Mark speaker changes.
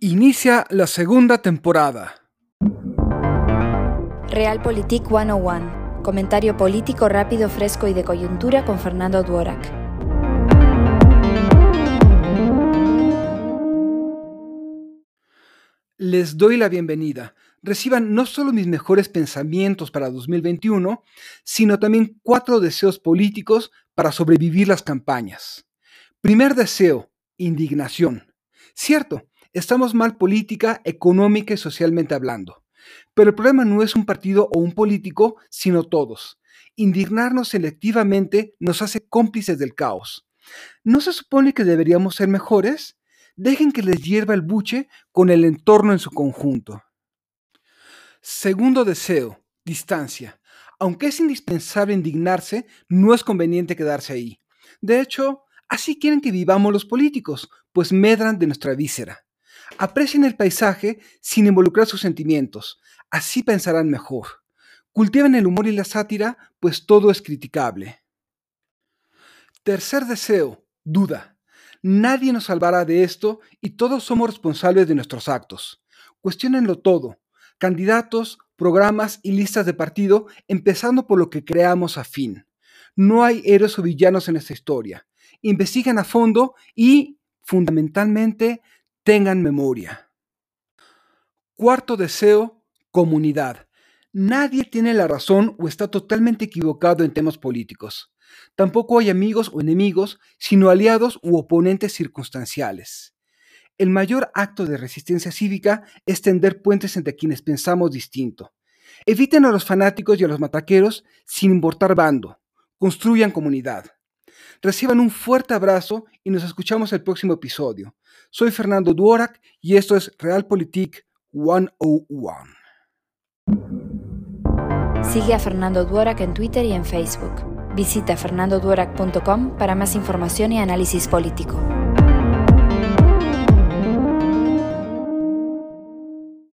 Speaker 1: Inicia la segunda temporada.
Speaker 2: Realpolitik 101. Comentario político rápido, fresco y de coyuntura con Fernando Duorak.
Speaker 1: Les doy la bienvenida. Reciban no solo mis mejores pensamientos para 2021, sino también cuatro deseos políticos para sobrevivir las campañas. Primer deseo, indignación. Cierto, Estamos mal política, económica y socialmente hablando. Pero el problema no es un partido o un político, sino todos. Indignarnos selectivamente nos hace cómplices del caos. ¿No se supone que deberíamos ser mejores? Dejen que les hierva el buche con el entorno en su conjunto. Segundo deseo, distancia. Aunque es indispensable indignarse, no es conveniente quedarse ahí. De hecho, así quieren que vivamos los políticos, pues medran de nuestra víscera. Aprecien el paisaje sin involucrar sus sentimientos, así pensarán mejor. Cultiven el humor y la sátira, pues todo es criticable. Tercer deseo, duda. Nadie nos salvará de esto y todos somos responsables de nuestros actos. Cuestiónenlo todo, candidatos, programas y listas de partido, empezando por lo que creamos afín. No hay héroes o villanos en esta historia. Investiguen a fondo y, fundamentalmente, tengan memoria. Cuarto deseo, comunidad. Nadie tiene la razón o está totalmente equivocado en temas políticos. Tampoco hay amigos o enemigos, sino aliados u oponentes circunstanciales. El mayor acto de resistencia cívica es tender puentes entre quienes pensamos distinto. Eviten a los fanáticos y a los mataqueros sin importar bando. Construyan comunidad. Reciban un fuerte abrazo y nos escuchamos el próximo episodio. Soy Fernando Duorak y esto es Realpolitik 101.
Speaker 2: Sigue a Fernando Duorak en Twitter y en Facebook. Visita fernandoduorak.com para más información y análisis político.